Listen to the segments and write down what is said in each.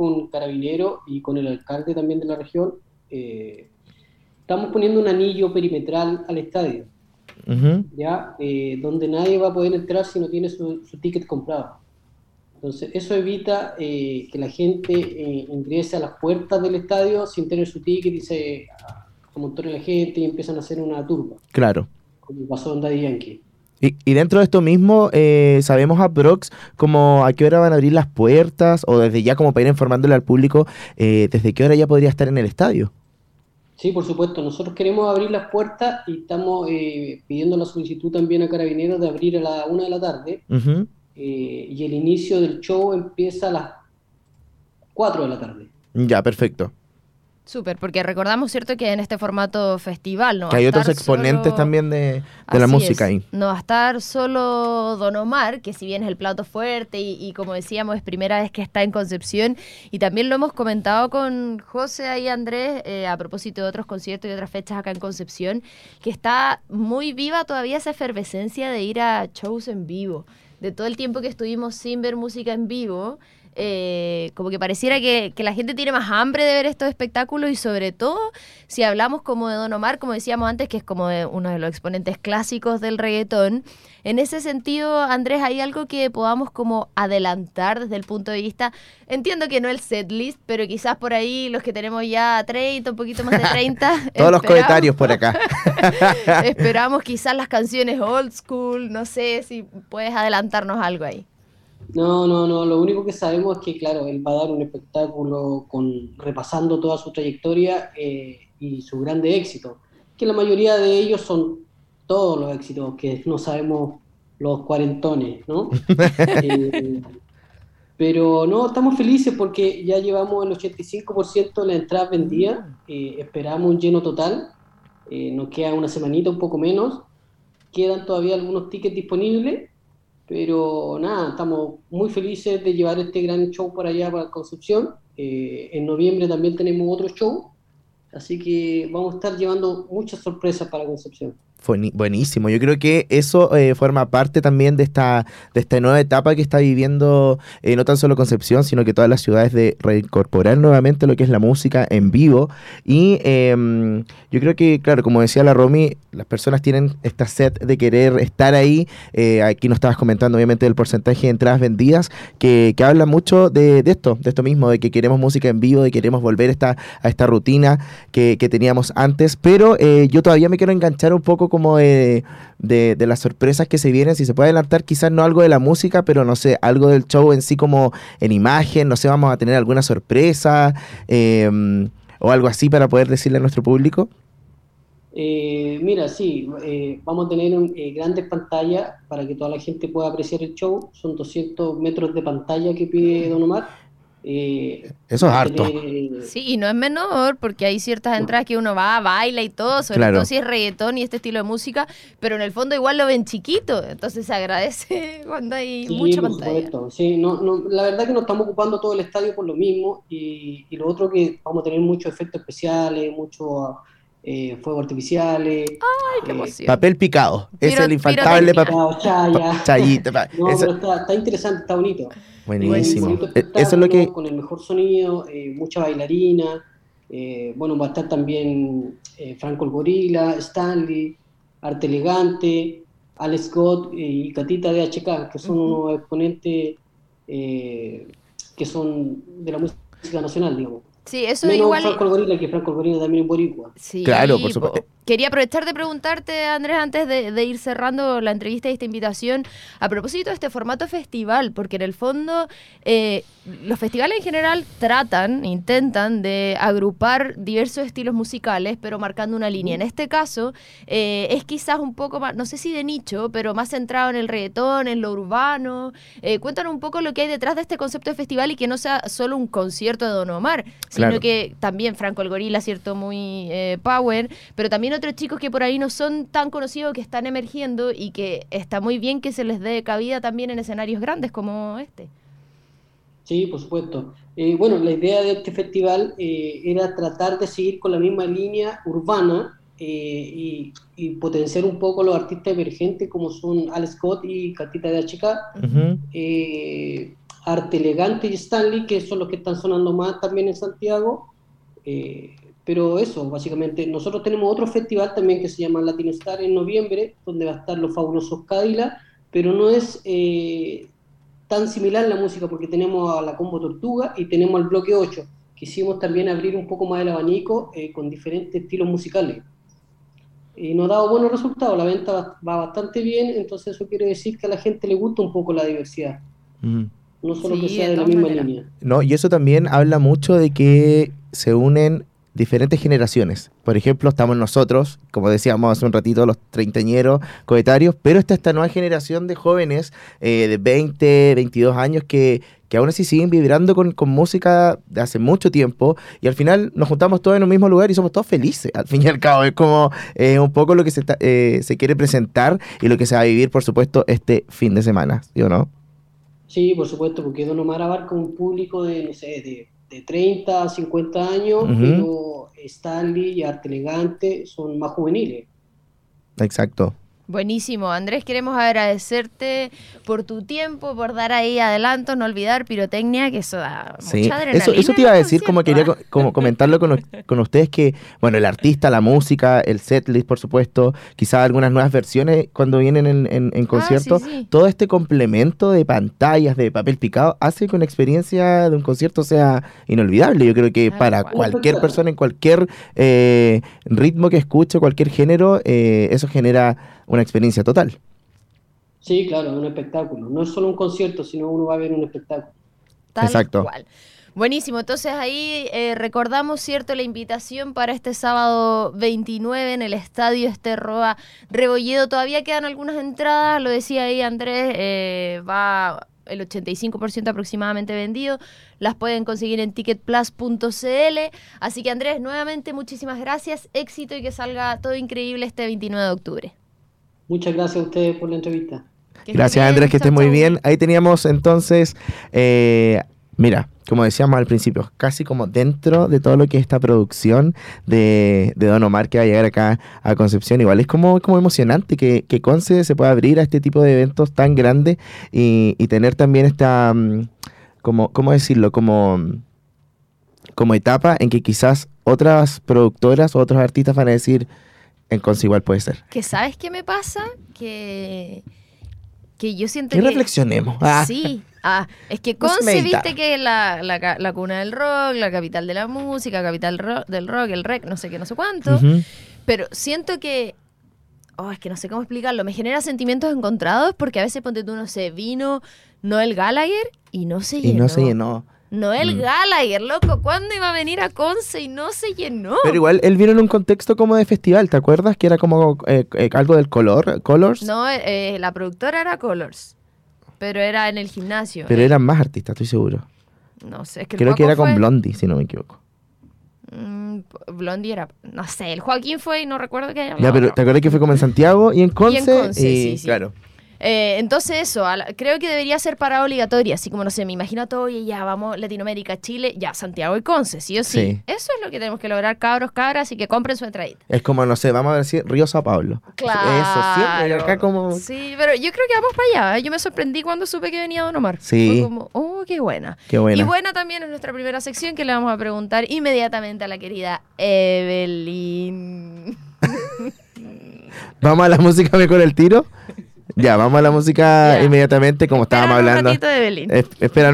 con Carabineros y con el alcalde también de la región, eh, estamos poniendo un anillo perimetral al estadio, ¿ya? Eh, donde nadie va a poder entrar si no tiene su, ticket comprado. Entonces, eso evita que la gente ingrese a las puertas del estadio sin tener su ticket y se amontone la gente y empiezan a hacer una turba. Claro. Como pasó en Daddy Yankee. Y, dentro de esto mismo, eh, sabemos a Prox como a qué hora van a abrir las puertas o desde ya como para ir informándole al público, eh, desde qué hora ya podría estar en el estadio. Sí, por supuesto. Nosotros queremos abrir las puertas y estamos eh, pidiendo la solicitud también a Carabineros de abrir a la una de la tarde. y el inicio del show empieza a las 4 de la tarde. Ya, perfecto. Súper, porque recordamos, ¿cierto?, que en este formato festival, ¿no? Que hay otros exponentes también de, la música ahí. No va a estar solo Don Omar, que si bien es el plato fuerte y, como decíamos, es primera vez que está en Concepción, y también lo hemos comentado con José y Andrés eh, a propósito de otros conciertos y otras fechas acá en Concepción, que está muy viva todavía esa efervescencia de ir a shows en vivo. De todo el tiempo que estuvimos sin ver música en vivo, eh, como que pareciera que, la gente tiene más hambre de ver estos espectáculos y sobre todo si hablamos como de Don Omar, como decíamos antes, que es como uno de los exponentes clásicos del reggaetón. En ese sentido, Andrés, ¿hay algo que podamos como adelantar desde el punto de vista? Entiendo que no el setlist, pero quizás por ahí los que tenemos ya 30, un poquito más de 30. Todos los comentarios por acá. esperamos quizás las canciones old school, no sé si puedes adelantarnos algo ahí. No, no, no. Lo único que sabemos es que, claro, él va a dar un espectáculo con repasando toda su trayectoria eh, y su grande éxito. Que la mayoría de ellos son todos los éxitos, que no sabemos los cuarentones, ¿no? Eh, pero no, estamos felices porque ya llevamos el 85% de la entrada vendida. Eh, esperamos un lleno total. nos queda una semanita, un poco menos. Quedan todavía algunos tickets disponibles pero nada, estamos muy felices de llevar este gran show por allá para Concepción. Eh, en noviembre también tenemos otro show, así que vamos a estar llevando muchas sorpresas para Concepción. Buenísimo, yo creo que eso eh, forma parte también de esta, de esta nueva etapa que está viviendo eh, no tan solo Concepción, sino que todas las ciudades de reincorporar nuevamente lo que es la música en vivo. Y em, yo creo que, claro, como decía la Romy, las personas tienen esta sed de querer estar ahí. Eh, aquí nos estabas comentando, obviamente, del porcentaje de entradas vendidas, que, que habla mucho de, esto, de esto mismo, de que queremos música en vivo, de que queremos volver esta, a esta rutina que, que teníamos antes. Pero yo todavía me quiero enganchar un poco como de, de, las sorpresas que se vienen, si se puede adelantar quizás no algo de la música, pero no sé, algo del show en sí como en imagen, no sé, vamos a tener alguna sorpresa em, o algo así para poder decirle a nuestro público. Eh, mira, sí, eh, vamos a tener eh, grandes pantallas para que toda la gente pueda apreciar el show. Son 200 metros de pantalla que pide Don Omar. Eh, Eso es harto. Sí, y no es menor, porque hay ciertas entradas que uno va, baila y todo, sobre todo si es reggaetón y este estilo de música, pero en el fondo igual lo ven chiquito, entonces se agradece cuando hay mucha pantalla. Sí, no, no, la verdad que nos estamos ocupando todo el estadio por lo mismo, y, lo otro que vamos a tener muchos efectos especiales, muchos eh, fuegos artificiales. ¡Ay, qué eh, emoción! papel picado, es el infaltable papel. Chayita. No, pero está, está interesante, está bonito. Buenísimo. Eh, eso es lo que... Con el mejor sonido, eh, mucha bailarina. Eh, bueno, va a estar también Franco el Gorila, Stanley, Arte Elegante, Alex Scott y Catita de HK, que son unos exponentes que son de la música nacional, digamos. Sí, eso Menos igual. Franco el Gorila, que Franco el Gorila también es boricua. Sí, claro, por supuesto. Quería aprovechar de preguntarte, Andrés, antes de, ir cerrando la entrevista y esta invitación, a propósito de este formato festival, porque en el fondo eh, los festivales en general tratan, intentan de agrupar diversos estilos musicales, pero marcando una línea. En este caso eh, es quizás un poco más, no sé si de nicho, pero más centrado en el reggaetón, en lo urbano. Eh, cuéntanos un poco lo que hay detrás de este concepto de festival y que no sea solo un concierto de Don Omar, sino que también Franco el Gorila, cierto, muy power, pero también otros chicos que por ahí no son tan conocidos, que están emergiendo y que está muy bien que se les dé cabida también en escenarios grandes como este. Sí, por supuesto. Eh, bueno, la idea de este festival eh, era tratar de seguir con la misma línea urbana y, potenciar un poco los artistas emergentes como son Alex Scott y Catita de HK. Arte Elegante y Stanley, que son los que están sonando más también en Santiago. Pero eso, básicamente, nosotros tenemos otro festival también que se llama Latin Star en noviembre, donde va a estar los fabulosos Cádila, pero no es eh, tan similar la música porque tenemos a la Combo Tortuga y tenemos al Bloque 8. Quisimos también abrir un poco más el abanico eh, con diferentes estilos musicales. Y nos ha dado buenos resultados, la venta va, bastante bien, entonces eso quiere decir que a la gente le gusta un poco la diversidad. No solo que sea de, la misma línea. No, y eso también habla mucho de que se unen diferentes generaciones. Por ejemplo, estamos nosotros, como decíamos hace un ratito, los treintañeros coetarios, pero está esta nueva generación de jóvenes eh, de 20, 22 años que, que aún así siguen vibrando con, música de hace mucho tiempo y al final nos juntamos todos en un mismo lugar y somos todos felices. Al fin y al cabo, es como eh, un poco lo que se, eh, se quiere presentar y lo que se va a vivir, por supuesto, este fin de semana, ¿sí o no? Sí, por supuesto, porque Don Omar abarca un público de, no sé, de de 30 a 50 años, pero Stanley y Arte Elegante son más juveniles. Exacto. Buenísimo, Andrés, queremos agradecerte por tu tiempo, por dar ahí adelanto, no olvidar pirotecnia, que eso da mucha adrenalina. Eso, eso te iba a decir, como quería como comentarlo con, con, ustedes, que, bueno, el artista, la música, el setlist, por supuesto, quizás algunas nuevas versiones cuando vienen en, en, en ah, concierto, todo este complemento de pantallas, de papel picado, hace que una experiencia de un concierto sea inolvidable. Yo creo que para cualquier persona, en cualquier eh, ritmo que escuche, cualquier género, eh, eso genera una experiencia total. Sí, claro, un espectáculo. No es solo un concierto, sino uno va a ver un espectáculo. Exacto. Buenísimo, entonces ahí eh, recordamos, ¿cierto?, la invitación para este sábado 29 en el Estadio Esterroa Rebolledo. Todavía quedan algunas entradas, lo decía ahí Andrés, eh, va el 85% aproximadamente vendido. Las pueden conseguir en ticketplus.cl. Así que Andrés, nuevamente muchísimas gracias, éxito y que salga todo increíble este 29 de octubre. Muchas gracias a ustedes por la entrevista. gracias Andrés, que estés muy bien. Ahí teníamos entonces, eh, mira, como decíamos al principio, casi como dentro de todo lo que es esta producción de, Don Omar que va a llegar acá a Concepción. Igual es como, como emocionante que, que Conce se pueda abrir a este tipo de eventos tan grandes y, tener también esta, mm, como, ¿cómo decirlo? Como, como etapa en que quizás otras productoras o otros artistas van a decir en Conce igual puede ser. Que sabes qué me pasa? Que, que yo siento que... reflexionemos. Ah. Sí. Ah, es que Conce, viste que es la, la, cuna del rock, la capital de la música, capital del rock, el rec, no sé qué, no sé cuánto. Pero siento que oh, es que no sé cómo explicarlo, me genera sentimientos encontrados porque a veces ponte tú, no sé, vino Noel Gallagher y no se llenó. Y no se llenó. Noel mm. Gallagher, loco, ¿cuándo iba a venir a Conce y no se llenó? Pero igual él vino en un contexto como de festival, ¿te acuerdas? Que era como eh, eh, algo del color, Colors. No, eh, la productora era Colors, pero era en el gimnasio. Pero eran más artistas, estoy seguro. No sé, es que Creo que era con Blondie, si no me equivoco. Mm, Blondie era, no sé, el Joaquín fue y no recuerdo que Ya, pero ¿te acuerdas que fue como en Santiago y en Conce? Y en Conce, sí, sí. Claro. Eh, entonces eso, creo que debería ser parada obligatoria, así como, no sé, me imagino todo y ya vamos Latinoamérica, Chile, ya Santiago y Conce, sí o sí. Eso es lo que tenemos que lograr, cabros, cabras, y que compren su entradita. Es como, no sé, vamos a decir Río Sao Paulo. Claro. Eso, siempre, acá como... Sí, pero yo creo que vamos para allá. ¿eh? Yo me sorprendí cuando supe que venía Don Omar. Sí. Fue como, oh, qué buena. Qué buena. Y buena también es nuestra primera sección que le vamos a preguntar inmediatamente a la querida Evelyn. ¿Vamos a la música mejor el tiro? Ya, vamos a la música inmediatamente, como estábamos hablando. Un ratito de Belín.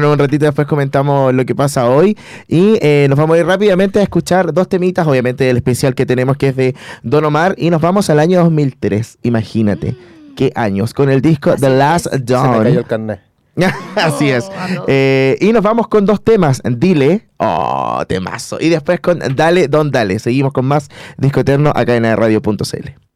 un ratito, después comentamos lo que pasa hoy. Y eh, nos vamos a ir rápidamente a escuchar dos temitas, obviamente del especial que tenemos, que es de Don Omar. Y nos vamos al año 2003, imagínate. Mm. Qué años, con el disco The Last Dawn. Se me cayó el carnet. Así es. Oh, eh, y nos vamos con dos temas. Dile, oh, temazo. Y después con Dale, Don Dale. Seguimos con más Disco Eterno acá en radio.cl.